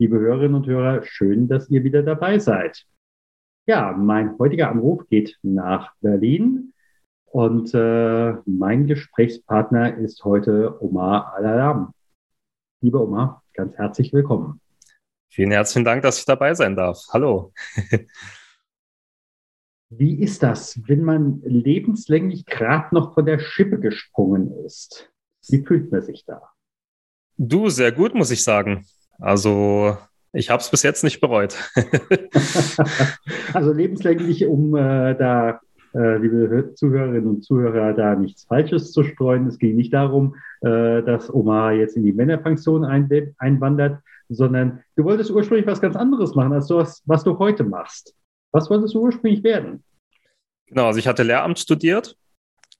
Liebe Hörerinnen und Hörer, schön, dass ihr wieder dabei seid. Ja, mein heutiger Anruf geht nach Berlin und äh, mein Gesprächspartner ist heute Omar Alalam. Lieber Omar, ganz herzlich willkommen. Vielen herzlichen Dank, dass ich dabei sein darf. Hallo. Wie ist das, wenn man lebenslänglich gerade noch von der Schippe gesprungen ist? Wie fühlt man sich da? Du, sehr gut, muss ich sagen. Also ich habe es bis jetzt nicht bereut. also lebenslänglich, um äh, da, äh, liebe Zuhörerinnen und Zuhörer, da nichts Falsches zu streuen. Es ging nicht darum, äh, dass Omar jetzt in die Männerpension ein, einwandert, sondern du wolltest ursprünglich was ganz anderes machen, als du was, was du heute machst. Was wolltest du ursprünglich werden? Genau, also ich hatte Lehramt studiert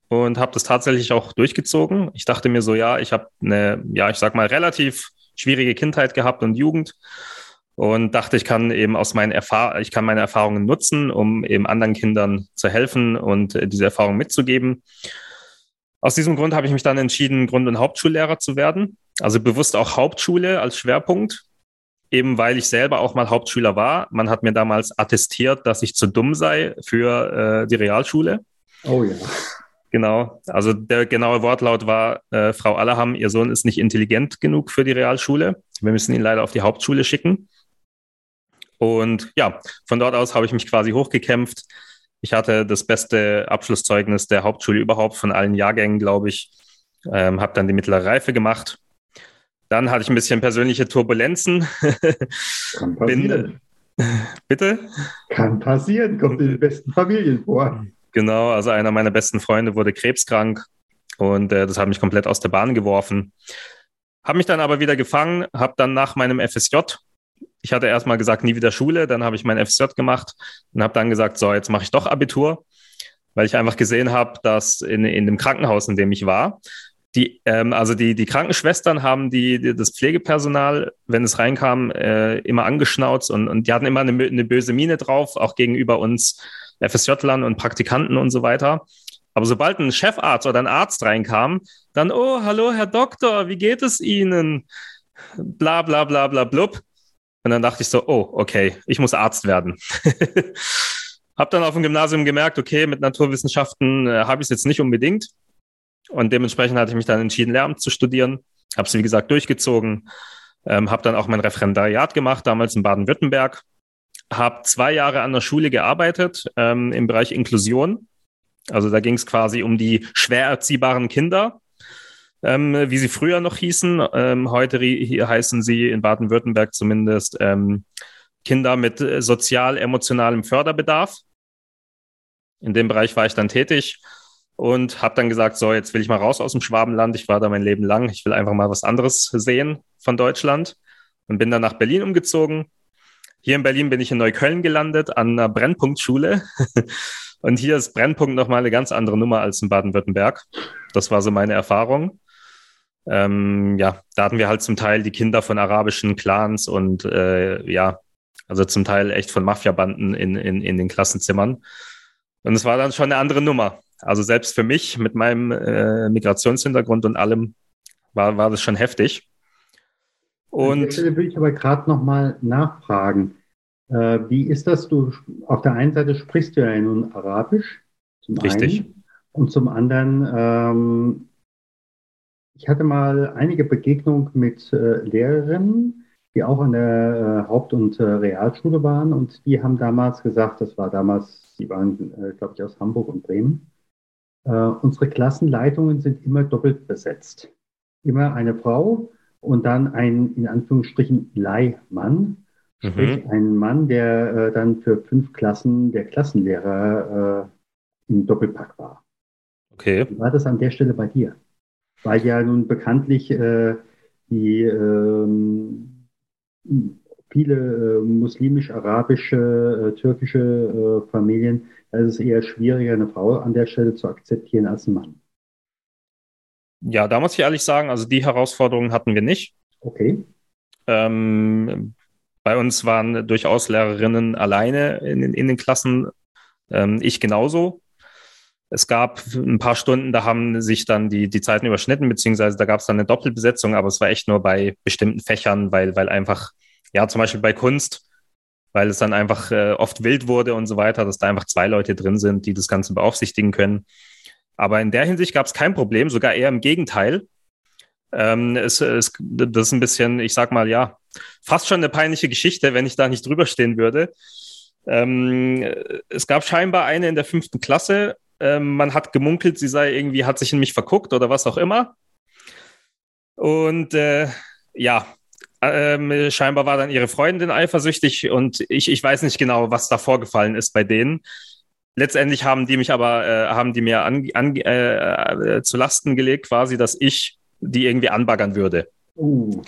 und habe das tatsächlich auch durchgezogen. Ich dachte mir so, ja, ich habe eine, ja, ich sag mal, relativ schwierige Kindheit gehabt und Jugend und dachte, ich kann eben aus meinen Erfahrungen, ich kann meine Erfahrungen nutzen, um eben anderen Kindern zu helfen und äh, diese Erfahrungen mitzugeben. Aus diesem Grund habe ich mich dann entschieden, Grund- und Hauptschullehrer zu werden. Also bewusst auch Hauptschule als Schwerpunkt, eben weil ich selber auch mal Hauptschüler war. Man hat mir damals attestiert, dass ich zu dumm sei für äh, die Realschule. Oh ja. Genau, also der genaue Wortlaut war, äh, Frau Allerham, Ihr Sohn ist nicht intelligent genug für die Realschule. Wir müssen ihn leider auf die Hauptschule schicken. Und ja, von dort aus habe ich mich quasi hochgekämpft. Ich hatte das beste Abschlusszeugnis der Hauptschule überhaupt von allen Jahrgängen, glaube ich. Ähm, habe dann die mittlere Reife gemacht. Dann hatte ich ein bisschen persönliche Turbulenzen. Kann passieren. Bin, bitte? Kann passieren, kommt in den besten Familien vor. Genau, also einer meiner besten Freunde wurde krebskrank und äh, das hat mich komplett aus der Bahn geworfen. Habe mich dann aber wieder gefangen, habe dann nach meinem FSJ, ich hatte erstmal gesagt, nie wieder Schule, dann habe ich mein FSJ gemacht und habe dann gesagt, so, jetzt mache ich doch Abitur, weil ich einfach gesehen habe, dass in, in dem Krankenhaus, in dem ich war, die, ähm, also die, die Krankenschwestern haben die, die, das Pflegepersonal, wenn es reinkam, äh, immer angeschnauzt und, und die hatten immer eine, eine böse Miene drauf, auch gegenüber uns FSJ-Lern und Praktikanten und so weiter. Aber sobald ein Chefarzt oder ein Arzt reinkam, dann, oh, hallo, Herr Doktor, wie geht es Ihnen? Bla, bla, bla, bla, blub. Und dann dachte ich so, oh, okay, ich muss Arzt werden. hab dann auf dem Gymnasium gemerkt, okay, mit Naturwissenschaften äh, habe ich es jetzt nicht unbedingt. Und dementsprechend hatte ich mich dann entschieden, Lehramt zu studieren. Habe es, wie gesagt, durchgezogen. Ähm, habe dann auch mein Referendariat gemacht, damals in Baden-Württemberg habe zwei Jahre an der Schule gearbeitet ähm, im Bereich Inklusion. Also da ging es quasi um die schwer erziehbaren Kinder, ähm, wie sie früher noch hießen. Ähm, heute heißen sie in Baden-Württemberg zumindest ähm, Kinder mit äh, sozial-emotionalem Förderbedarf. In dem Bereich war ich dann tätig und habe dann gesagt, so, jetzt will ich mal raus aus dem Schwabenland. Ich war da mein Leben lang. Ich will einfach mal was anderes sehen von Deutschland und bin dann nach Berlin umgezogen hier in Berlin bin ich in Neukölln gelandet an einer Brennpunktschule. Und hier ist Brennpunkt nochmal eine ganz andere Nummer als in Baden-Württemberg. Das war so meine Erfahrung. Ähm, ja, da hatten wir halt zum Teil die Kinder von arabischen Clans und äh, ja, also zum Teil echt von Mafiabanden in, in, in den Klassenzimmern. Und es war dann schon eine andere Nummer. Also selbst für mich mit meinem äh, Migrationshintergrund und allem war, war das schon heftig. Und An der Stelle will ich aber gerade nochmal nachfragen. Äh, wie ist das? Du auf der einen Seite sprichst du ja nun Arabisch, zum Richtig. einen. Und zum anderen, ähm, ich hatte mal einige Begegnungen mit äh, Lehrerinnen, die auch an der äh, Haupt- und äh, Realschule waren. Und die haben damals gesagt, das war damals, die waren, äh, glaube ich, aus Hamburg und Bremen. Äh, unsere Klassenleitungen sind immer doppelt besetzt. Immer eine Frau und dann ein, in Anführungsstrichen, Leihmann, sprich mhm. ein Mann, der äh, dann für fünf Klassen der Klassenlehrer äh, im Doppelpack war. Okay. Wie war das an der Stelle bei dir? Weil ja nun bekanntlich äh, die ähm, viele äh, muslimisch-arabische, äh, türkische äh, Familien, da ist es eher schwieriger, eine Frau an der Stelle zu akzeptieren als ein Mann. Ja, da muss ich ehrlich sagen, also die Herausforderungen hatten wir nicht. Okay. Ähm, bei uns waren durchaus Lehrerinnen alleine in, in den Klassen. Ähm, ich genauso. Es gab ein paar Stunden, da haben sich dann die, die Zeiten überschnitten, beziehungsweise da gab es dann eine Doppelbesetzung, aber es war echt nur bei bestimmten Fächern, weil, weil einfach, ja, zum Beispiel bei Kunst, weil es dann einfach äh, oft wild wurde und so weiter, dass da einfach zwei Leute drin sind, die das Ganze beaufsichtigen können. Aber in der Hinsicht gab es kein Problem, sogar eher im Gegenteil. Ähm, es, es, das ist ein bisschen, ich sag mal, ja, fast schon eine peinliche Geschichte, wenn ich da nicht drüber stehen würde. Ähm, es gab scheinbar eine in der fünften Klasse. Ähm, man hat gemunkelt, sie sei irgendwie, hat sich in mich verguckt oder was auch immer. Und äh, ja, ähm, scheinbar war dann ihre Freundin eifersüchtig und ich, ich weiß nicht genau, was da vorgefallen ist bei denen. Letztendlich haben die mich aber, äh, haben die mir an, an, äh, äh, zu Lasten gelegt, quasi, dass ich die irgendwie anbaggern würde. Uh.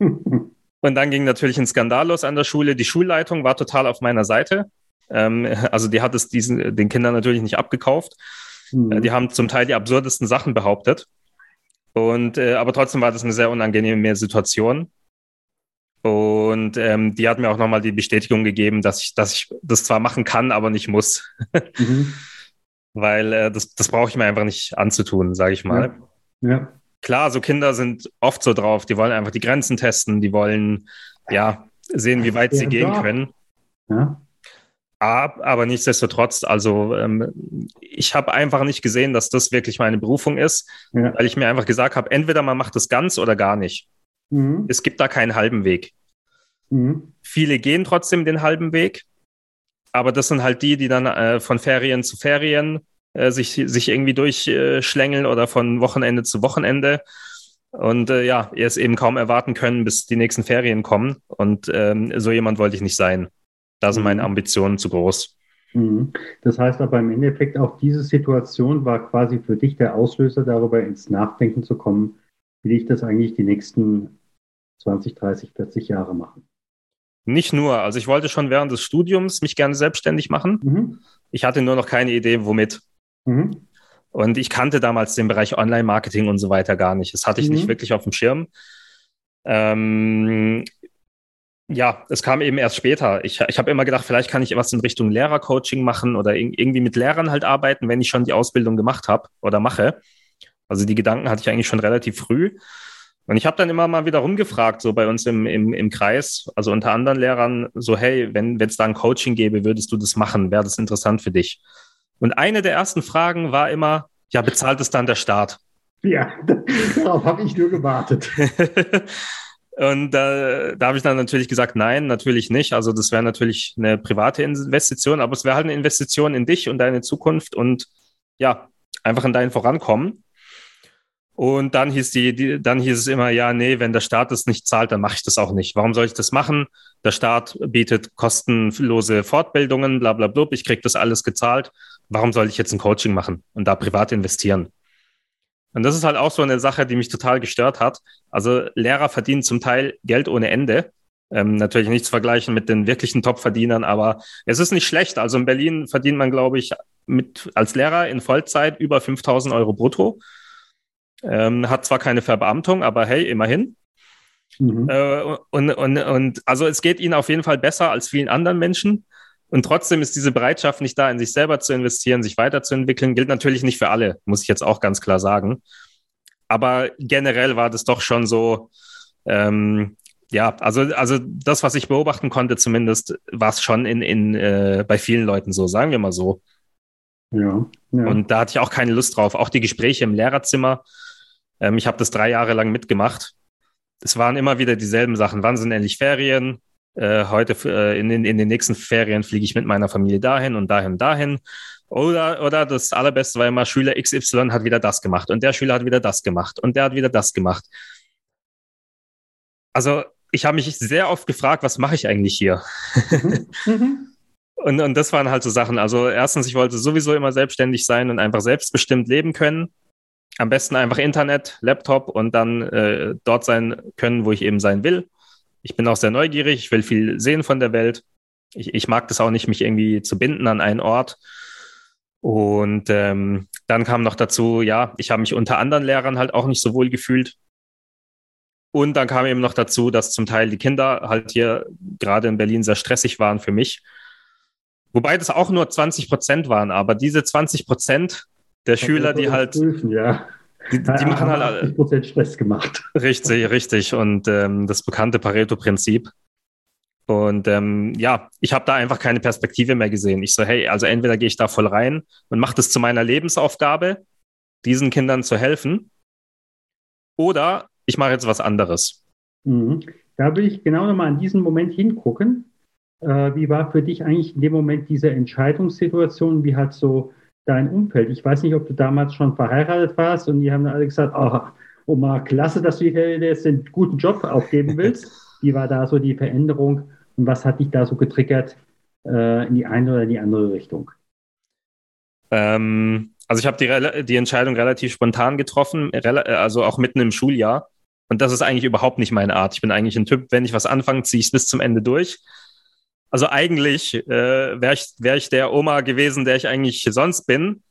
Und dann ging natürlich ein Skandal los an der Schule. Die Schulleitung war total auf meiner Seite. Ähm, also die hat es diesen, den Kindern natürlich nicht abgekauft. Mhm. Die haben zum Teil die absurdesten Sachen behauptet. Und äh, aber trotzdem war das eine sehr unangenehme Situation. Und ähm, die hat mir auch nochmal die Bestätigung gegeben, dass ich, dass ich das zwar machen kann, aber nicht muss. mhm. Weil äh, das, das brauche ich mir einfach nicht anzutun, sage ich mal. Ja. ja klar, so Kinder sind oft so drauf, die wollen einfach die Grenzen testen, die wollen ja sehen, wie weit sie gehen können. Ja. Aber nichtsdestotrotz, also ähm, ich habe einfach nicht gesehen, dass das wirklich meine Berufung ist, ja. weil ich mir einfach gesagt habe, entweder man macht es ganz oder gar nicht. Mhm. Es gibt da keinen halben Weg. Mhm. Viele gehen trotzdem den halben Weg, aber das sind halt die, die dann äh, von Ferien zu Ferien äh, sich, sich irgendwie durchschlängeln oder von Wochenende zu Wochenende. Und äh, ja, ihr es eben kaum erwarten können, bis die nächsten Ferien kommen. Und ähm, so jemand wollte ich nicht sein. Da sind meine mhm. Ambitionen zu groß. Mhm. Das heißt aber im Endeffekt auch diese Situation war quasi für dich der Auslöser, darüber ins Nachdenken zu kommen, will ich das eigentlich die nächsten 20, 30, 40 Jahre machen. Nicht nur, also ich wollte schon während des Studiums mich gerne selbstständig machen. Mhm. Ich hatte nur noch keine Idee, womit. Mhm. Und ich kannte damals den Bereich Online-Marketing und so weiter gar nicht. Das hatte ich mhm. nicht wirklich auf dem Schirm. Ähm, ja, es kam eben erst später. Ich, ich habe immer gedacht, vielleicht kann ich was in Richtung Lehrercoaching machen oder irgendwie mit Lehrern halt arbeiten, wenn ich schon die Ausbildung gemacht habe oder mache. Also die Gedanken hatte ich eigentlich schon relativ früh. Und ich habe dann immer mal wieder rumgefragt, so bei uns im, im, im Kreis, also unter anderen Lehrern, so, hey, wenn es da ein Coaching gäbe, würdest du das machen? Wäre das interessant für dich? Und eine der ersten Fragen war immer, ja, bezahlt es dann der Staat? Ja, darauf habe ich nur gewartet. Und äh, da habe ich dann natürlich gesagt, nein, natürlich nicht. Also das wäre natürlich eine private Investition, aber es wäre halt eine Investition in dich und deine Zukunft und ja, einfach in dein Vorankommen. Und dann hieß die, die, dann hieß es immer, ja, nee, wenn der Staat es nicht zahlt, dann mache ich das auch nicht. Warum soll ich das machen? Der Staat bietet kostenlose Fortbildungen, bla bla bla. Ich kriege das alles gezahlt. Warum soll ich jetzt ein Coaching machen und da privat investieren? Und das ist halt auch so eine Sache, die mich total gestört hat. Also Lehrer verdienen zum Teil Geld ohne Ende. Ähm, natürlich nicht zu vergleichen mit den wirklichen Top-Verdienern, aber es ist nicht schlecht. Also in Berlin verdient man, glaube ich, mit, als Lehrer in Vollzeit über 5000 Euro brutto. Ähm, hat zwar keine Verbeamtung, aber hey, immerhin. Mhm. Äh, und, und, und also es geht ihnen auf jeden Fall besser als vielen anderen Menschen. Und trotzdem ist diese Bereitschaft nicht da, in sich selber zu investieren, sich weiterzuentwickeln. Gilt natürlich nicht für alle, muss ich jetzt auch ganz klar sagen. Aber generell war das doch schon so, ähm, ja, also, also das, was ich beobachten konnte, zumindest, war es schon in, in, äh, bei vielen Leuten so, sagen wir mal so. Ja, ja. Und da hatte ich auch keine Lust drauf. Auch die Gespräche im Lehrerzimmer, ähm, ich habe das drei Jahre lang mitgemacht. Es waren immer wieder dieselben Sachen. Wann sind endlich Ferien? Äh, heute äh, in, in, in, den nächsten Ferien fliege ich mit meiner Familie dahin und dahin, dahin. Oder, oder das Allerbeste war immer, Schüler XY hat wieder das gemacht und der Schüler hat wieder das gemacht und der hat wieder das gemacht. Also ich habe mich sehr oft gefragt, was mache ich eigentlich hier? Mhm. und, und das waren halt so Sachen. Also erstens, ich wollte sowieso immer selbstständig sein und einfach selbstbestimmt leben können am besten einfach Internet, Laptop und dann äh, dort sein können, wo ich eben sein will. Ich bin auch sehr neugierig, ich will viel sehen von der Welt. Ich, ich mag das auch nicht, mich irgendwie zu binden an einen Ort. Und ähm, dann kam noch dazu, ja, ich habe mich unter anderen Lehrern halt auch nicht so wohl gefühlt. Und dann kam eben noch dazu, dass zum Teil die Kinder halt hier gerade in Berlin sehr stressig waren für mich. Wobei das auch nur 20 Prozent waren, aber diese 20 Prozent der Schüler, die halt. Prüfen, ja. Die, die ja, machen halt 80 Prozent Stress gemacht. Richtig, richtig. Und ähm, das bekannte Pareto-Prinzip. Und ähm, ja, ich habe da einfach keine Perspektive mehr gesehen. Ich so, hey, also entweder gehe ich da voll rein und mache das zu meiner Lebensaufgabe, diesen Kindern zu helfen, oder ich mache jetzt was anderes. Mhm. Da will ich genau nochmal an diesen Moment hingucken. Äh, wie war für dich eigentlich in dem Moment diese Entscheidungssituation? Wie hat so dein Umfeld? Ich weiß nicht, ob du damals schon verheiratet warst und die haben alle gesagt, oh, Oma, klasse, dass du jetzt einen guten Job aufgeben willst. Wie war da so die Veränderung und was hat dich da so getriggert äh, in die eine oder die andere Richtung? Ähm, also ich habe die, die Entscheidung relativ spontan getroffen, also auch mitten im Schuljahr. Und das ist eigentlich überhaupt nicht meine Art. Ich bin eigentlich ein Typ, wenn ich was anfange, ziehe ich es bis zum Ende durch. Also eigentlich äh, wäre ich, wär ich der Oma gewesen, der ich eigentlich sonst bin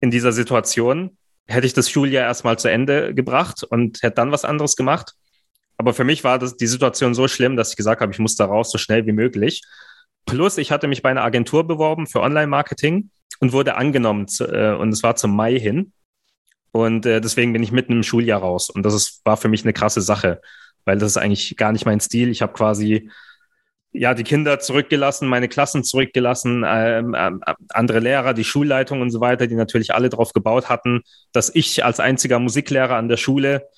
in dieser Situation, hätte ich das Schuljahr erstmal zu Ende gebracht und hätte dann was anderes gemacht. Aber für mich war das, die Situation so schlimm, dass ich gesagt habe, ich muss da raus so schnell wie möglich. Plus, ich hatte mich bei einer Agentur beworben für Online-Marketing und wurde angenommen zu, äh, und es war zum Mai hin. Und äh, deswegen bin ich mitten im Schuljahr raus. Und das ist, war für mich eine krasse Sache, weil das ist eigentlich gar nicht mein Stil. Ich habe quasi ja die Kinder zurückgelassen, meine Klassen zurückgelassen, ähm, äh, andere Lehrer, die Schulleitung und so weiter, die natürlich alle darauf gebaut hatten, dass ich als einziger Musiklehrer an der Schule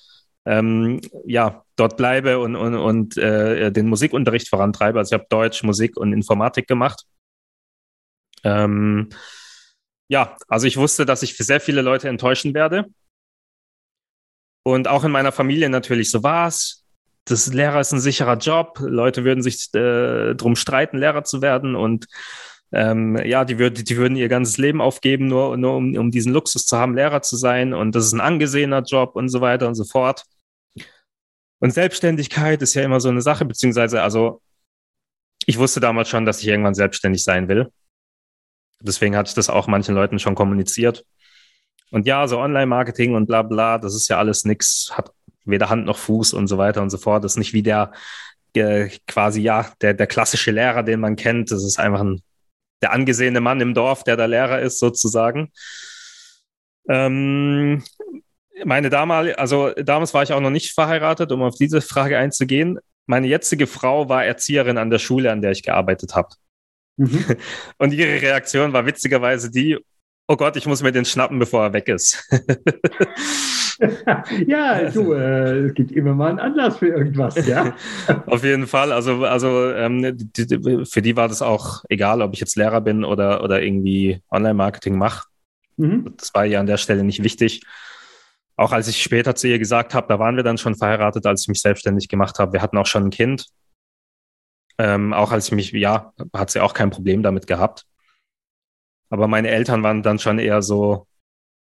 ähm, ja, dort bleibe und, und, und äh, den Musikunterricht vorantreibe. Also ich habe Deutsch, Musik und Informatik gemacht. Ähm, ja, also ich wusste, dass ich für sehr viele Leute enttäuschen werde. Und auch in meiner Familie natürlich so war es. Das Lehrer ist ein sicherer Job. Leute würden sich äh, drum streiten, Lehrer zu werden. Und ähm, ja, die, würd, die würden ihr ganzes Leben aufgeben, nur, nur um, um diesen Luxus zu haben, Lehrer zu sein. Und das ist ein angesehener Job und so weiter und so fort. Und Selbstständigkeit ist ja immer so eine Sache, beziehungsweise, also ich wusste damals schon, dass ich irgendwann selbstständig sein will. Deswegen hatte ich das auch manchen Leuten schon kommuniziert. Und ja, so Online-Marketing und bla bla, das ist ja alles nix, hat weder Hand noch Fuß und so weiter und so fort. Das ist nicht wie der äh, quasi, ja, der, der klassische Lehrer, den man kennt. Das ist einfach ein der angesehene Mann im Dorf, der der Lehrer ist, sozusagen. Ähm, meine damalige, also damals war ich auch noch nicht verheiratet, um auf diese Frage einzugehen. Meine jetzige Frau war Erzieherin an der Schule, an der ich gearbeitet habe. Mhm. Und ihre Reaktion war witzigerweise die, oh Gott, ich muss mir den schnappen, bevor er weg ist. ja, du, äh, es gibt immer mal einen Anlass für irgendwas, ja. Auf jeden Fall. Also, also ähm, die, die, für die war das auch egal, ob ich jetzt Lehrer bin oder, oder irgendwie Online-Marketing mache. Mhm. Das war ja an der Stelle nicht wichtig. Auch als ich später zu ihr gesagt habe, da waren wir dann schon verheiratet, als ich mich selbstständig gemacht habe. Wir hatten auch schon ein Kind. Ähm, auch als ich mich, ja, hat sie auch kein Problem damit gehabt. Aber meine Eltern waren dann schon eher so,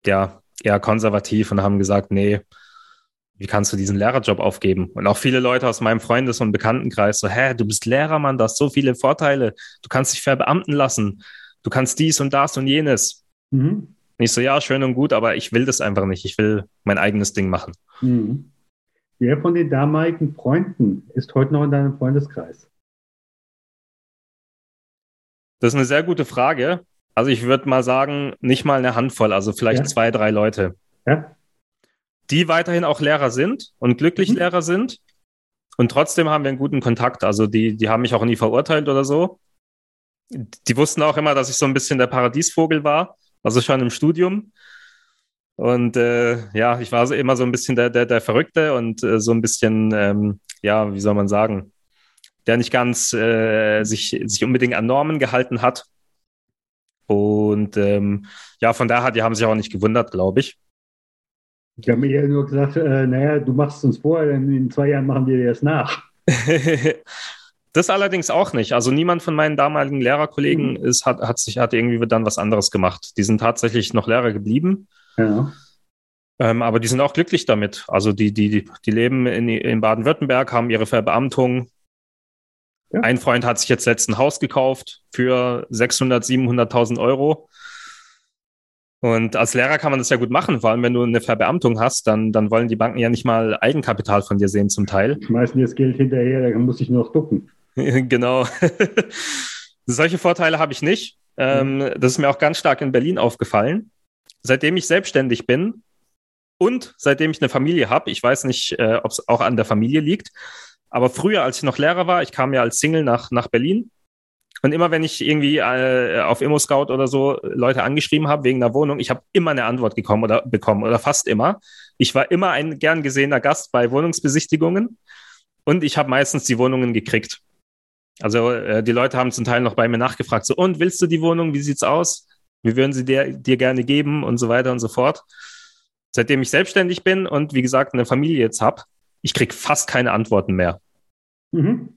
ja, eher konservativ und haben gesagt, nee, wie kannst du diesen Lehrerjob aufgeben? Und auch viele Leute aus meinem Freundes- und Bekanntenkreis so, hä, du bist Lehrer, Mann, du hast so viele Vorteile. Du kannst dich verbeamten lassen. Du kannst dies und das und jenes. Mhm. Und ich so, ja, schön und gut, aber ich will das einfach nicht. Ich will mein eigenes Ding machen. Mhm. Wer von den damaligen Freunden ist heute noch in deinem Freundeskreis? Das ist eine sehr gute Frage. Also ich würde mal sagen, nicht mal eine Handvoll, also vielleicht ja. zwei, drei Leute. Ja. Die weiterhin auch Lehrer sind und glücklich mhm. Lehrer sind. Und trotzdem haben wir einen guten Kontakt. Also die, die haben mich auch nie verurteilt oder so. Die wussten auch immer, dass ich so ein bisschen der Paradiesvogel war, also schon im Studium. Und äh, ja, ich war so immer so ein bisschen der, der, der Verrückte und äh, so ein bisschen, ähm, ja, wie soll man sagen, der nicht ganz äh, sich, sich unbedingt an Normen gehalten hat. Und ähm, ja, von daher, die haben sich auch nicht gewundert, glaube ich. Ich habe mir ja nur gesagt, äh, naja, du machst es uns vor, in zwei Jahren machen wir dir das nach. das allerdings auch nicht. Also niemand von meinen damaligen Lehrerkollegen mhm. ist, hat, hat sich hat irgendwie dann was anderes gemacht. Die sind tatsächlich noch Lehrer geblieben. Ja. Ähm, aber die sind auch glücklich damit. Also die, die, die leben in, in Baden-Württemberg, haben ihre Verbeamtung. Ja. Ein Freund hat sich jetzt letzt ein Haus gekauft für 600, 700.000 Euro. Und als Lehrer kann man das ja gut machen, vor allem wenn du eine Verbeamtung hast, dann, dann wollen die Banken ja nicht mal Eigenkapital von dir sehen zum Teil. Schmeißen dir das Geld hinterher, dann muss ich nur noch ducken. genau. Solche Vorteile habe ich nicht. Ähm, mhm. das ist mir auch ganz stark in Berlin aufgefallen. Seitdem ich selbstständig bin und seitdem ich eine Familie habe, ich weiß nicht, äh, ob es auch an der Familie liegt, aber früher, als ich noch Lehrer war, ich kam ja als Single nach, nach Berlin und immer wenn ich irgendwie äh, auf ImmoScout oder so Leute angeschrieben habe wegen einer Wohnung, ich habe immer eine Antwort gekommen oder bekommen oder fast immer. Ich war immer ein gern gesehener Gast bei Wohnungsbesichtigungen und ich habe meistens die Wohnungen gekriegt. Also äh, die Leute haben zum Teil noch bei mir nachgefragt, so und willst du die Wohnung? Wie sieht's aus? Wir würden sie dir, dir gerne geben und so weiter und so fort. Seitdem ich selbstständig bin und wie gesagt eine Familie jetzt habe, ich krieg fast keine Antworten mehr. Mhm.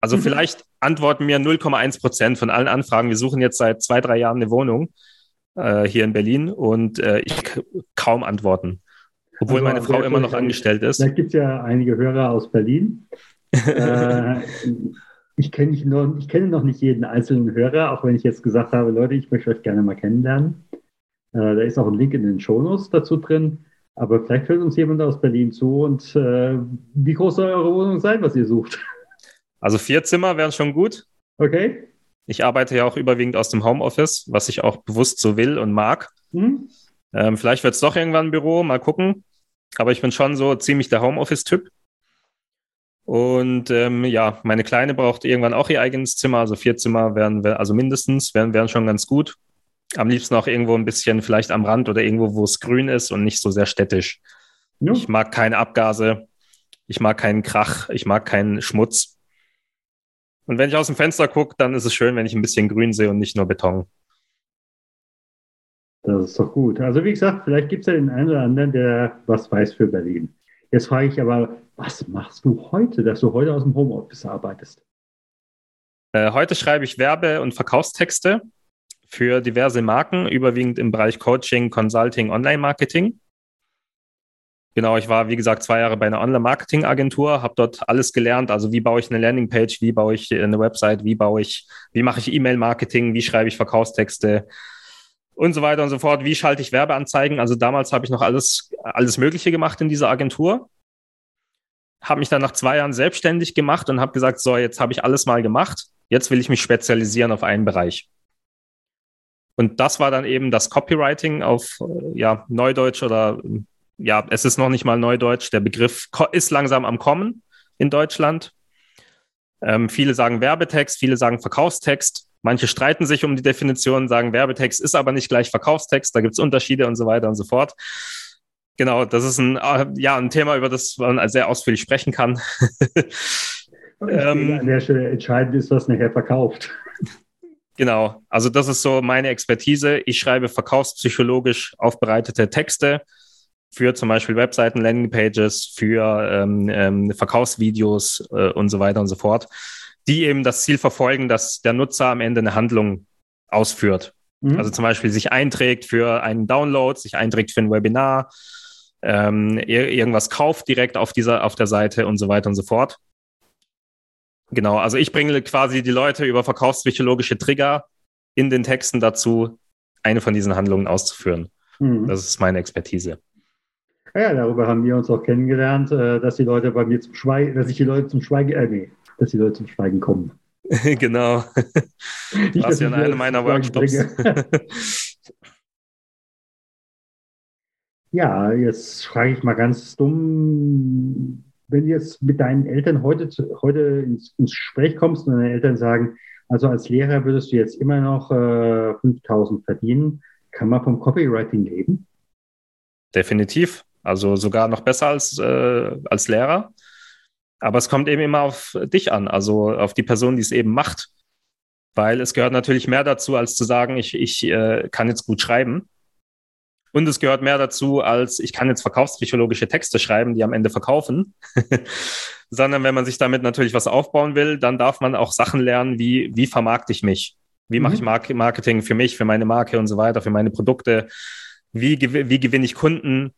Also mhm. vielleicht antworten mir 0,1 Prozent von allen Anfragen. Wir suchen jetzt seit zwei, drei Jahren eine Wohnung äh, hier in Berlin und äh, ich kaum antworten. Obwohl also, meine Frau immer noch angestellt ist. Da gibt es ja einige Hörer aus Berlin. äh, ich, kenn ich, noch, ich kenne noch nicht jeden einzelnen Hörer, auch wenn ich jetzt gesagt habe, Leute, ich möchte euch gerne mal kennenlernen. Äh, da ist auch ein Link in den Shownotes dazu drin. Aber vielleicht hört uns jemand aus Berlin zu und äh, wie groß soll eure Wohnung sein, was ihr sucht? Also vier Zimmer wären schon gut. Okay. Ich arbeite ja auch überwiegend aus dem Homeoffice, was ich auch bewusst so will und mag. Hm. Ähm, vielleicht wird es doch irgendwann ein Büro, mal gucken. Aber ich bin schon so ziemlich der Homeoffice-Typ. Und ähm, ja, meine Kleine braucht irgendwann auch ihr eigenes Zimmer. Also vier Zimmer wären, also mindestens, wären, wären schon ganz gut. Am liebsten auch irgendwo ein bisschen vielleicht am Rand oder irgendwo, wo es grün ist und nicht so sehr städtisch. Ja. Ich mag keine Abgase. Ich mag keinen Krach. Ich mag keinen Schmutz. Und wenn ich aus dem Fenster gucke, dann ist es schön, wenn ich ein bisschen Grün sehe und nicht nur Beton. Das ist doch gut. Also wie gesagt, vielleicht gibt es ja den einen oder anderen, der was weiß für Berlin. Jetzt frage ich aber, was machst du heute, dass du heute aus dem Homeoffice arbeitest? Äh, heute schreibe ich Werbe- und Verkaufstexte für diverse Marken, überwiegend im Bereich Coaching, Consulting, Online-Marketing. Genau, ich war, wie gesagt, zwei Jahre bei einer Online-Marketing-Agentur, habe dort alles gelernt. Also wie baue ich eine Landingpage, wie baue ich eine Website, wie baue ich, wie mache ich E-Mail-Marketing, wie schreibe ich Verkaufstexte und so weiter und so fort. Wie schalte ich Werbeanzeigen? Also damals habe ich noch alles, alles Mögliche gemacht in dieser Agentur. Habe mich dann nach zwei Jahren selbstständig gemacht und habe gesagt, so, jetzt habe ich alles mal gemacht. Jetzt will ich mich spezialisieren auf einen Bereich. Und das war dann eben das Copywriting auf ja, Neudeutsch oder ja, es ist noch nicht mal Neudeutsch. Der Begriff ist langsam am Kommen in Deutschland. Ähm, viele sagen Werbetext, viele sagen Verkaufstext. Manche streiten sich um die Definition, sagen Werbetext ist aber nicht gleich Verkaufstext. Da gibt es Unterschiede und so weiter und so fort. Genau, das ist ein, äh, ja, ein Thema, über das man sehr ausführlich sprechen kann. ähm, an der Stelle entscheidend ist, was nachher verkauft. Genau, also das ist so meine Expertise. Ich schreibe verkaufspsychologisch aufbereitete Texte für zum Beispiel Webseiten, Landingpages, für ähm, ähm, Verkaufsvideos äh, und so weiter und so fort, die eben das Ziel verfolgen, dass der Nutzer am Ende eine Handlung ausführt. Mhm. Also zum Beispiel sich einträgt für einen Download, sich einträgt für ein Webinar, ähm, irgendwas kauft direkt auf dieser, auf der Seite und so weiter und so fort. Genau, also ich bringe quasi die Leute über verkaufspsychologische Trigger in den Texten dazu, eine von diesen Handlungen auszuführen. Mhm. Das ist meine Expertise. Ja, darüber haben wir uns auch kennengelernt, äh, dass die Leute bei mir zum Schweigen, dass ich die Leute zum Schweigen, äh, nee, dass die Leute zum Schweigen kommen. genau. Nicht, Warst ja in einem meiner Workshops. ja, jetzt frage ich mal ganz dumm, wenn du jetzt mit deinen Eltern heute, heute ins, ins Gespräch kommst und deine Eltern sagen, also als Lehrer würdest du jetzt immer noch äh, 5000 verdienen, kann man vom Copywriting leben? Definitiv. Also sogar noch besser als, äh, als Lehrer. Aber es kommt eben immer auf dich an, also auf die Person, die es eben macht. Weil es gehört natürlich mehr dazu, als zu sagen, ich, ich äh, kann jetzt gut schreiben. Und es gehört mehr dazu, als ich kann jetzt verkaufspsychologische Texte schreiben, die am Ende verkaufen. Sondern wenn man sich damit natürlich was aufbauen will, dann darf man auch Sachen lernen, wie, wie vermarkte ich mich? Wie mhm. mache ich Marketing für mich, für meine Marke und so weiter, für meine Produkte? Wie, wie gewinne ich Kunden?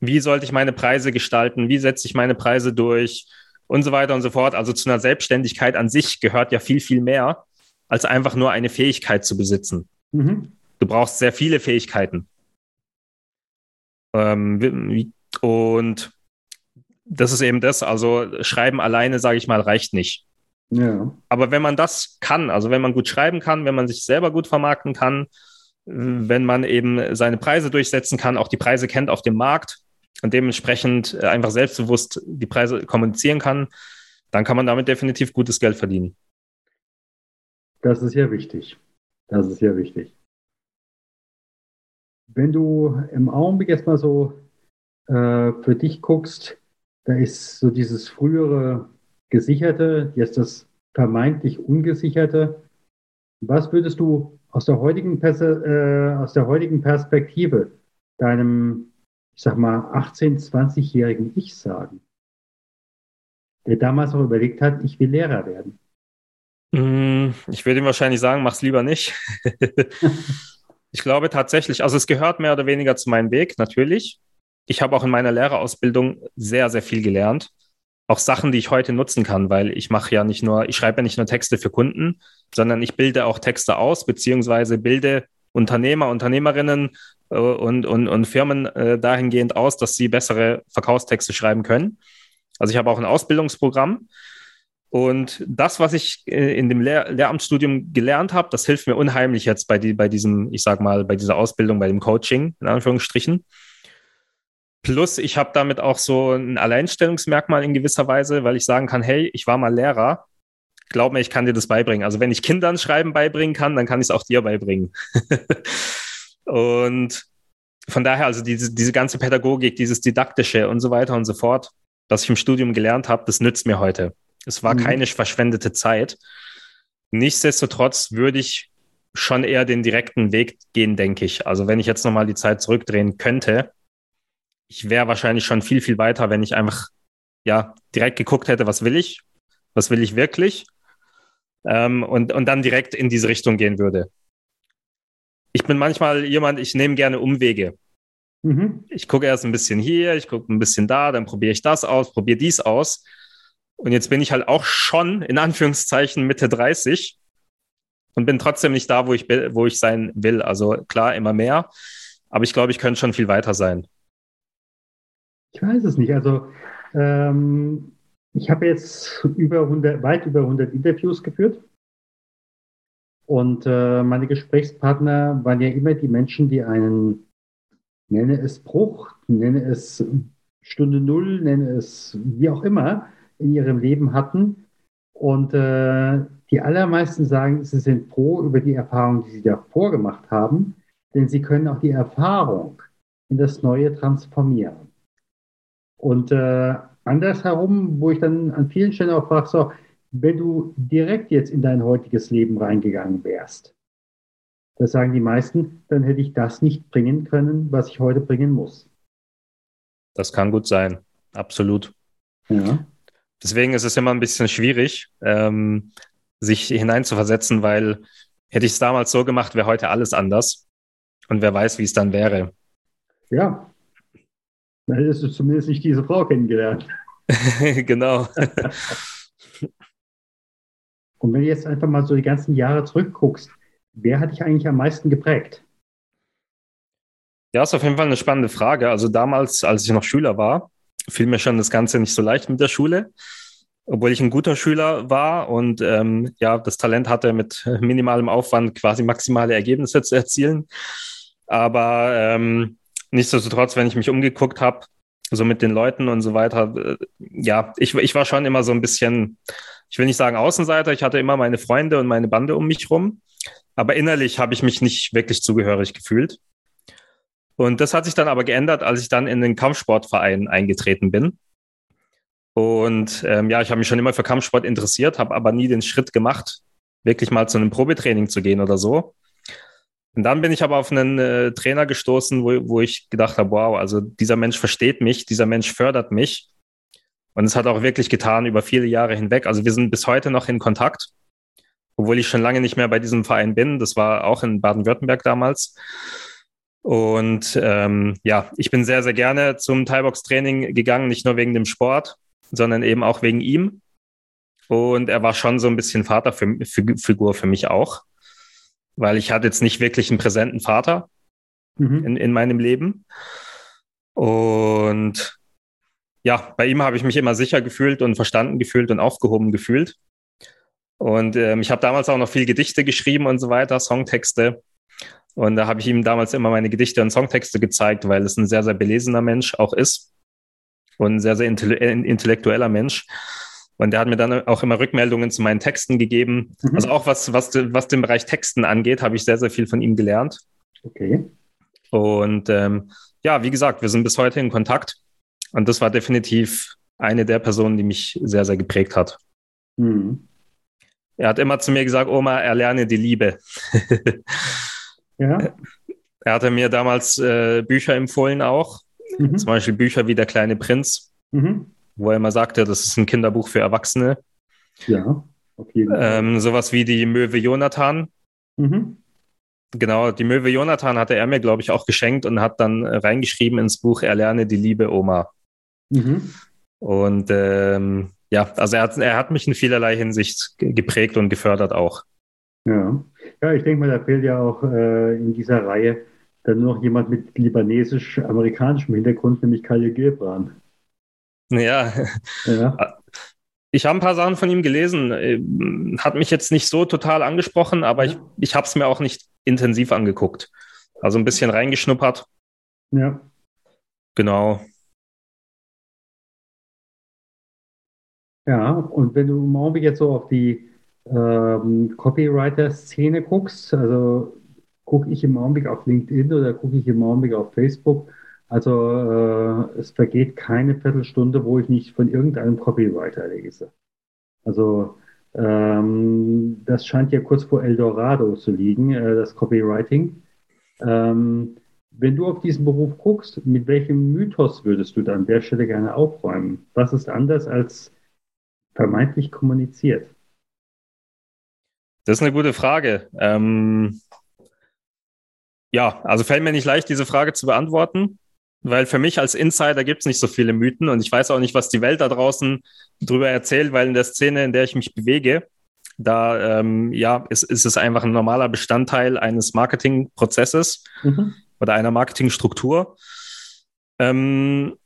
wie sollte ich meine Preise gestalten, wie setze ich meine Preise durch und so weiter und so fort. Also zu einer Selbstständigkeit an sich gehört ja viel, viel mehr, als einfach nur eine Fähigkeit zu besitzen. Mhm. Du brauchst sehr viele Fähigkeiten. Ähm, und das ist eben das, also Schreiben alleine, sage ich mal, reicht nicht. Ja. Aber wenn man das kann, also wenn man gut schreiben kann, wenn man sich selber gut vermarkten kann, wenn man eben seine Preise durchsetzen kann, auch die Preise kennt auf dem Markt und dementsprechend einfach selbstbewusst die Preise kommunizieren kann, dann kann man damit definitiv gutes Geld verdienen. Das ist ja wichtig. Das ist ja wichtig. Wenn du im Augenblick erstmal so äh, für dich guckst, da ist so dieses frühere Gesicherte, jetzt das vermeintlich Ungesicherte. Was würdest du aus der heutigen, äh, aus der heutigen Perspektive deinem, ich sag mal, 18-, 20-jährigen Ich sagen, der damals auch überlegt hat, ich will Lehrer werden? Mm, ich würde ihm wahrscheinlich sagen, mach's lieber nicht. ich glaube tatsächlich, also es gehört mehr oder weniger zu meinem Weg, natürlich. Ich habe auch in meiner Lehrerausbildung sehr, sehr viel gelernt auch Sachen, die ich heute nutzen kann, weil ich mache ja nicht nur, ich schreibe ja nicht nur Texte für Kunden, sondern ich bilde auch Texte aus, beziehungsweise bilde Unternehmer, Unternehmerinnen äh, und, und, und Firmen äh, dahingehend aus, dass sie bessere Verkaufstexte schreiben können. Also ich habe auch ein Ausbildungsprogramm. Und das, was ich äh, in dem Lehr Lehramtsstudium gelernt habe, das hilft mir unheimlich jetzt bei, die, bei diesem, ich sag mal, bei dieser Ausbildung, bei dem Coaching, in Anführungsstrichen. Plus, ich habe damit auch so ein Alleinstellungsmerkmal in gewisser Weise, weil ich sagen kann, hey, ich war mal Lehrer. Glaub mir, ich kann dir das beibringen. Also wenn ich Kindern Schreiben beibringen kann, dann kann ich es auch dir beibringen. und von daher, also diese, diese ganze Pädagogik, dieses Didaktische und so weiter und so fort, was ich im Studium gelernt habe, das nützt mir heute. Es war mhm. keine verschwendete Zeit. Nichtsdestotrotz würde ich schon eher den direkten Weg gehen, denke ich. Also wenn ich jetzt nochmal die Zeit zurückdrehen könnte, ich wäre wahrscheinlich schon viel, viel weiter, wenn ich einfach ja direkt geguckt hätte, was will ich, was will ich wirklich ähm, und, und dann direkt in diese Richtung gehen würde. Ich bin manchmal jemand, ich nehme gerne Umwege. Mhm. Ich gucke erst ein bisschen hier, ich gucke ein bisschen da, dann probiere ich das aus, probiere dies aus. Und jetzt bin ich halt auch schon in Anführungszeichen Mitte 30 und bin trotzdem nicht da, wo ich, wo ich sein will. Also klar, immer mehr. Aber ich glaube, ich könnte schon viel weiter sein. Ich weiß es nicht. Also ähm, ich habe jetzt über 100, weit über 100 Interviews geführt. Und äh, meine Gesprächspartner waren ja immer die Menschen, die einen, nenne es Bruch, nenne es Stunde Null, nenne es wie auch immer, in ihrem Leben hatten. Und äh, die allermeisten sagen, sie sind froh über die Erfahrung, die sie davor gemacht haben, denn sie können auch die Erfahrung in das Neue transformieren. Und äh, andersherum, wo ich dann an vielen Stellen auch frage, so, wenn du direkt jetzt in dein heutiges Leben reingegangen wärst, das sagen die meisten, dann hätte ich das nicht bringen können, was ich heute bringen muss. Das kann gut sein, absolut. Ja. Deswegen ist es immer ein bisschen schwierig, ähm, sich hineinzuversetzen, weil hätte ich es damals so gemacht, wäre heute alles anders. Und wer weiß, wie es dann wäre. Ja, dann hättest du zumindest nicht diese Frau kennengelernt. genau. Und wenn du jetzt einfach mal so die ganzen Jahre zurückguckst, wer hat dich eigentlich am meisten geprägt? Ja, ist auf jeden Fall eine spannende Frage. Also damals, als ich noch Schüler war, fiel mir schon das Ganze nicht so leicht mit der Schule, obwohl ich ein guter Schüler war und ähm, ja, das Talent hatte, mit minimalem Aufwand quasi maximale Ergebnisse zu erzielen. Aber ähm, nichtsdestotrotz, wenn ich mich umgeguckt habe, so mit den Leuten und so weiter, äh, ja, ich, ich war schon immer so ein bisschen, ich will nicht sagen Außenseiter, ich hatte immer meine Freunde und meine Bande um mich rum, aber innerlich habe ich mich nicht wirklich zugehörig gefühlt. Und das hat sich dann aber geändert, als ich dann in den Kampfsportverein eingetreten bin. Und ähm, ja, ich habe mich schon immer für Kampfsport interessiert, habe aber nie den Schritt gemacht, wirklich mal zu einem Probetraining zu gehen oder so. Und dann bin ich aber auf einen äh, Trainer gestoßen, wo, wo ich gedacht habe, wow, also dieser Mensch versteht mich, dieser Mensch fördert mich. Und es hat auch wirklich getan über viele Jahre hinweg. Also wir sind bis heute noch in Kontakt, obwohl ich schon lange nicht mehr bei diesem Verein bin. Das war auch in Baden-Württemberg damals. Und ähm, ja, ich bin sehr, sehr gerne zum Thai-Box-Training gegangen, nicht nur wegen dem Sport, sondern eben auch wegen ihm. Und er war schon so ein bisschen Vaterfigur für mich auch, weil ich hatte jetzt nicht wirklich einen präsenten Vater mhm. in, in meinem Leben. Und ja, bei ihm habe ich mich immer sicher gefühlt und verstanden gefühlt und aufgehoben gefühlt. Und ähm, ich habe damals auch noch viel Gedichte geschrieben und so weiter, Songtexte. Und da habe ich ihm damals immer meine Gedichte und Songtexte gezeigt, weil es ein sehr, sehr belesener Mensch auch ist und ein sehr, sehr intellektueller Mensch. Und der hat mir dann auch immer Rückmeldungen zu meinen Texten gegeben. Mhm. Also auch was, was, was den Bereich Texten angeht, habe ich sehr, sehr viel von ihm gelernt. Okay. Und ähm, ja, wie gesagt, wir sind bis heute in Kontakt. Und das war definitiv eine der Personen, die mich sehr, sehr geprägt hat. Mhm. Er hat immer zu mir gesagt, Oma, erlerne die Liebe. ja. Er hatte mir damals äh, Bücher empfohlen auch. Mhm. Zum Beispiel Bücher wie Der kleine Prinz, mhm. wo er immer sagte, das ist ein Kinderbuch für Erwachsene. Ja, okay. Ähm, sowas wie die Möwe Jonathan. Mhm. Genau, die Möwe Jonathan hatte er mir, glaube ich, auch geschenkt und hat dann reingeschrieben ins Buch Erlerne die Liebe, Oma. Mhm. Und ähm, ja, also er hat, er hat mich in vielerlei Hinsicht geprägt und gefördert auch. Ja, ja ich denke mal, da fehlt ja auch äh, in dieser Reihe dann nur noch jemand mit libanesisch-amerikanischem Hintergrund, nämlich Khalil Gibran. Ja. ja. Ich habe ein paar Sachen von ihm gelesen. Äh, hat mich jetzt nicht so total angesprochen, aber ich, ich habe es mir auch nicht intensiv angeguckt. Also ein bisschen reingeschnuppert. Ja. Genau. Ja, und wenn du Augenblick jetzt so auf die ähm, Copywriter-Szene guckst, also gucke ich im Augenblick auf LinkedIn oder gucke ich im Augenblick auf Facebook, also äh, es vergeht keine Viertelstunde, wo ich nicht von irgendeinem Copywriter lese. Also ähm, das scheint ja kurz vor Eldorado zu liegen, äh, das Copywriting. Ähm, wenn du auf diesen Beruf guckst, mit welchem Mythos würdest du da an der Stelle gerne aufräumen? Was ist anders als vermeintlich kommuniziert? Das ist eine gute Frage. Ähm, ja, also fällt mir nicht leicht, diese Frage zu beantworten, weil für mich als Insider gibt es nicht so viele Mythen und ich weiß auch nicht, was die Welt da draußen drüber erzählt, weil in der Szene, in der ich mich bewege, da ähm, ja, ist, ist es einfach ein normaler Bestandteil eines Marketingprozesses mhm. oder einer Marketingstruktur. Ähm,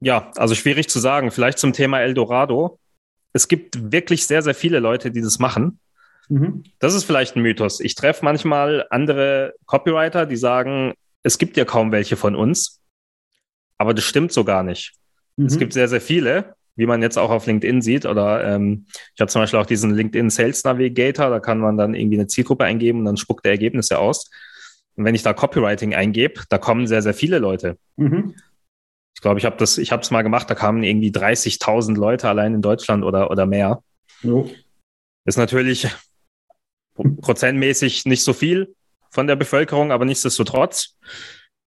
Ja, also schwierig zu sagen. Vielleicht zum Thema Eldorado. Es gibt wirklich sehr, sehr viele Leute, die das machen. Mhm. Das ist vielleicht ein Mythos. Ich treffe manchmal andere Copywriter, die sagen, es gibt ja kaum welche von uns. Aber das stimmt so gar nicht. Mhm. Es gibt sehr, sehr viele, wie man jetzt auch auf LinkedIn sieht. Oder ähm, ich habe zum Beispiel auch diesen LinkedIn Sales Navigator, da kann man dann irgendwie eine Zielgruppe eingeben und dann spuckt der Ergebnisse aus. Und wenn ich da Copywriting eingebe, da kommen sehr, sehr viele Leute. Mhm. Ich glaube, ich habe das, ich habe es mal gemacht, da kamen irgendwie 30.000 Leute allein in Deutschland oder, oder mehr. Jo. Ist natürlich prozentmäßig nicht so viel von der Bevölkerung, aber nichtsdestotrotz.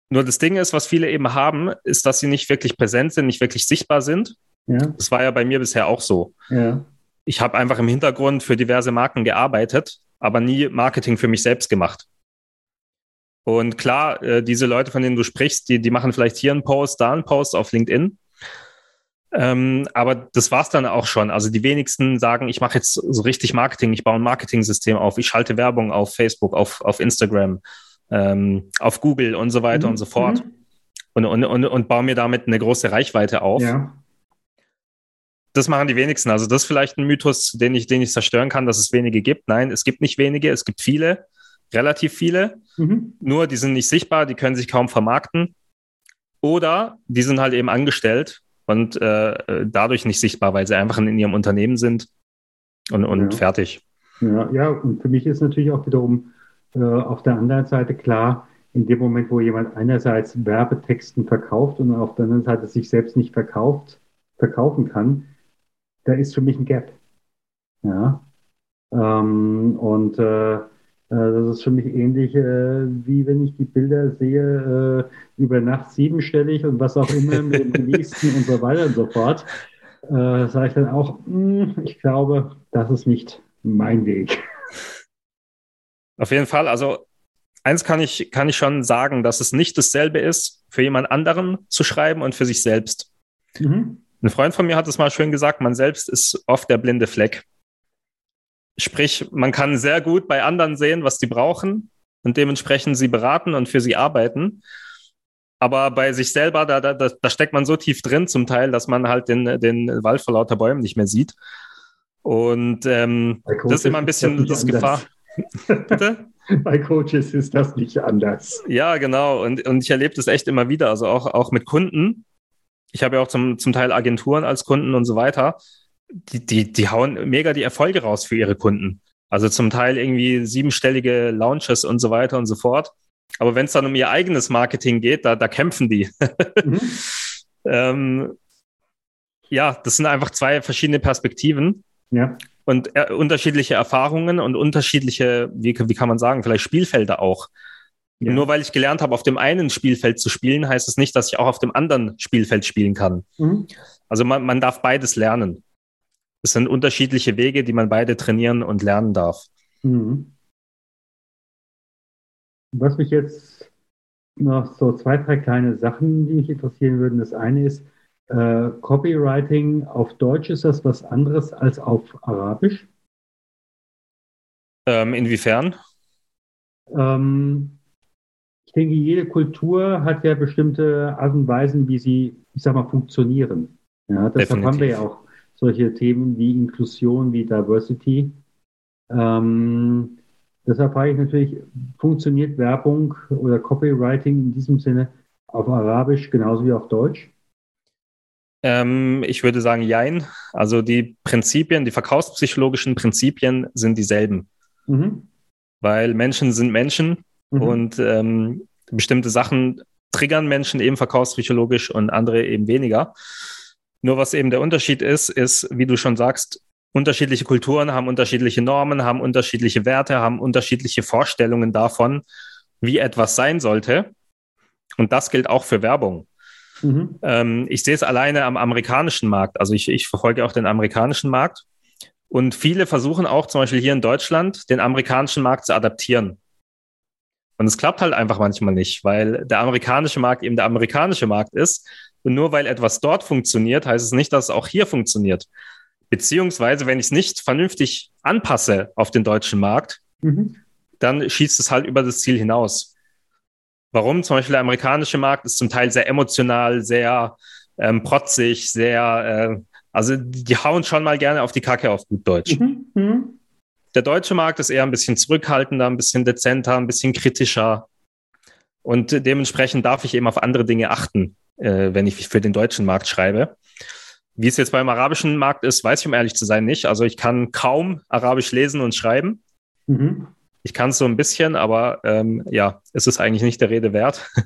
Nur das Ding ist, was viele eben haben, ist, dass sie nicht wirklich präsent sind, nicht wirklich sichtbar sind. Ja. Das war ja bei mir bisher auch so. Ja. Ich habe einfach im Hintergrund für diverse Marken gearbeitet, aber nie Marketing für mich selbst gemacht. Und klar, äh, diese Leute, von denen du sprichst, die, die machen vielleicht hier einen Post, da einen Post auf LinkedIn. Ähm, aber das war's dann auch schon. Also die wenigsten sagen, ich mache jetzt so richtig Marketing, ich baue ein Marketing-System auf, ich schalte Werbung auf Facebook, auf, auf Instagram, ähm, auf Google und so weiter mhm. und so fort. Mhm. Und, und, und, und baue mir damit eine große Reichweite auf. Ja. Das machen die wenigsten. Also das ist vielleicht ein Mythos, den ich, den ich zerstören kann, dass es wenige gibt. Nein, es gibt nicht wenige, es gibt viele relativ viele. Mhm. Nur die sind nicht sichtbar, die können sich kaum vermarkten. Oder die sind halt eben angestellt und äh, dadurch nicht sichtbar, weil sie einfach in ihrem Unternehmen sind und, und ja. fertig. Ja, ja, und für mich ist natürlich auch wiederum äh, auf der anderen Seite klar, in dem Moment, wo jemand einerseits Werbetexten verkauft und auf der anderen Seite sich selbst nicht verkauft, verkaufen kann, da ist für mich ein Gap. Ja. Ähm, und äh, äh, das ist für mich ähnlich, äh, wie wenn ich die Bilder sehe, äh, über Nacht siebenstellig und was auch immer mit dem Releasen und so weiter und so fort. Äh, sage ich dann auch, hm, ich glaube, das ist nicht mein Weg. Auf jeden Fall. Also eins kann ich, kann ich schon sagen, dass es nicht dasselbe ist, für jemand anderen zu schreiben und für sich selbst. Mhm. Ein Freund von mir hat es mal schön gesagt, man selbst ist oft der blinde Fleck. Sprich, man kann sehr gut bei anderen sehen, was die brauchen und dementsprechend sie beraten und für sie arbeiten. Aber bei sich selber, da, da, da steckt man so tief drin zum Teil, dass man halt den, den Wald vor lauter Bäumen nicht mehr sieht. Und ähm, das ist immer ein bisschen das, das Gefahr. Bitte? Bei Coaches ist das nicht anders. Ja, genau. Und, und ich erlebe das echt immer wieder. Also auch, auch mit Kunden. Ich habe ja auch zum, zum Teil Agenturen als Kunden und so weiter. Die, die, die hauen mega die Erfolge raus für ihre Kunden. Also zum Teil irgendwie siebenstellige Launches und so weiter und so fort. Aber wenn es dann um ihr eigenes Marketing geht, da, da kämpfen die. Mhm. ähm, ja, das sind einfach zwei verschiedene Perspektiven. Ja. Und äh, unterschiedliche Erfahrungen und unterschiedliche, wie, wie kann man sagen, vielleicht Spielfelder auch. Ja. Nur weil ich gelernt habe, auf dem einen Spielfeld zu spielen, heißt es das nicht, dass ich auch auf dem anderen Spielfeld spielen kann. Mhm. Also man, man darf beides lernen. Es sind unterschiedliche Wege, die man beide trainieren und lernen darf. Mhm. Was mich jetzt noch so zwei, drei kleine Sachen, die mich interessieren würden. Das eine ist, äh, Copywriting auf Deutsch, ist das was anderes als auf Arabisch? Ähm, inwiefern? Ähm, ich denke, jede Kultur hat ja bestimmte Art und Weisen, wie sie, ich sag mal, funktionieren. Ja, deshalb Definitiv. haben wir ja auch solche Themen wie Inklusion, wie Diversity. Ähm, deshalb frage ich natürlich, funktioniert Werbung oder Copywriting in diesem Sinne auf Arabisch genauso wie auf Deutsch? Ähm, ich würde sagen, jein. Also die Prinzipien, die verkaufspsychologischen Prinzipien sind dieselben. Mhm. Weil Menschen sind Menschen mhm. und ähm, bestimmte Sachen triggern Menschen eben verkaufspsychologisch und andere eben weniger. Nur was eben der Unterschied ist, ist, wie du schon sagst, unterschiedliche Kulturen haben unterschiedliche Normen, haben unterschiedliche Werte, haben unterschiedliche Vorstellungen davon, wie etwas sein sollte. Und das gilt auch für Werbung. Mhm. Ähm, ich sehe es alleine am amerikanischen Markt. Also ich, ich verfolge auch den amerikanischen Markt. Und viele versuchen auch zum Beispiel hier in Deutschland den amerikanischen Markt zu adaptieren. Und es klappt halt einfach manchmal nicht, weil der amerikanische Markt eben der amerikanische Markt ist. Und nur weil etwas dort funktioniert, heißt es nicht, dass es auch hier funktioniert. Beziehungsweise, wenn ich es nicht vernünftig anpasse auf den deutschen Markt, mhm. dann schießt es halt über das Ziel hinaus. Warum? Zum Beispiel der amerikanische Markt ist zum Teil sehr emotional, sehr ähm, protzig, sehr, äh, also die hauen schon mal gerne auf die Kacke auf gut Deutsch. Mhm. Mhm. Der deutsche Markt ist eher ein bisschen zurückhaltender, ein bisschen dezenter, ein bisschen kritischer. Und dementsprechend darf ich eben auf andere Dinge achten, äh, wenn ich für den deutschen Markt schreibe. Wie es jetzt beim arabischen Markt ist, weiß ich, um ehrlich zu sein, nicht. Also ich kann kaum Arabisch lesen und schreiben. Mhm. Ich kann es so ein bisschen, aber ähm, ja, es ist eigentlich nicht der Rede wert.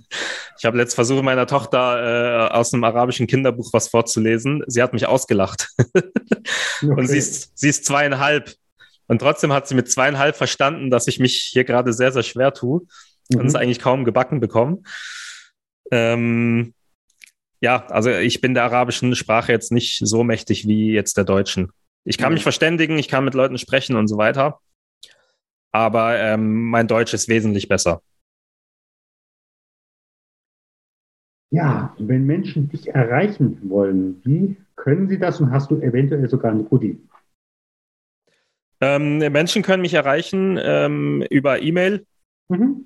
Ich habe letzt versucht, meiner Tochter äh, aus einem arabischen Kinderbuch was vorzulesen. Sie hat mich ausgelacht. Okay. Und sie ist, sie ist zweieinhalb. Und trotzdem hat sie mit zweieinhalb verstanden, dass ich mich hier gerade sehr, sehr schwer tue mhm. und es eigentlich kaum gebacken bekomme. Ähm, ja, also ich bin der arabischen Sprache jetzt nicht so mächtig wie jetzt der deutschen. Ich kann mhm. mich verständigen, ich kann mit Leuten sprechen und so weiter aber ähm, mein Deutsch ist wesentlich besser. Ja, wenn Menschen dich erreichen wollen, wie können sie das und hast du eventuell sogar einen Goodie? Ähm, Menschen können mich erreichen ähm, über E-Mail. Mhm.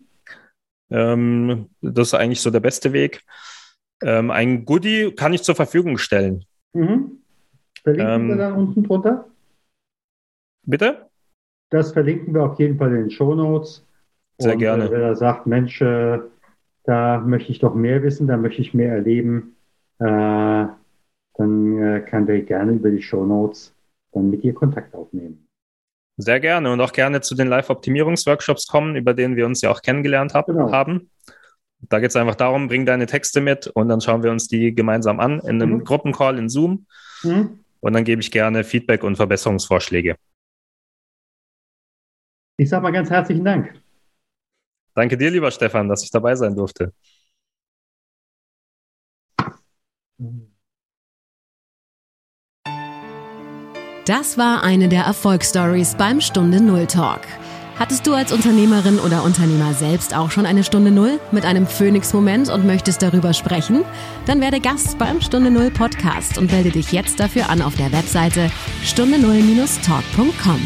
Ähm, das ist eigentlich so der beste Weg. Ähm, ein Goodie kann ich zur Verfügung stellen. Mhm. Verlinken wir ähm, dann unten drunter? Bitte? Das verlinken wir auf jeden Fall in den Show Notes. Sehr und, gerne. Äh, wer da sagt, Mensch, äh, da möchte ich doch mehr wissen, da möchte ich mehr erleben, äh, dann äh, kann der gerne über die Show Notes dann mit dir Kontakt aufnehmen. Sehr gerne und auch gerne zu den Live-Optimierungsworkshops kommen, über denen wir uns ja auch kennengelernt hab, genau. haben. Da geht es einfach darum, bring deine Texte mit und dann schauen wir uns die gemeinsam an in einem mhm. Gruppencall in Zoom. Mhm. Und dann gebe ich gerne Feedback und Verbesserungsvorschläge. Ich sage mal ganz herzlichen Dank. Danke dir, lieber Stefan, dass ich dabei sein durfte. Das war eine der Erfolgsstories beim Stunde Null Talk. Hattest du als Unternehmerin oder Unternehmer selbst auch schon eine Stunde Null mit einem Phoenix-Moment und möchtest darüber sprechen? Dann werde Gast beim Stunde Null Podcast und melde dich jetzt dafür an auf der Webseite stunde null-talk.com.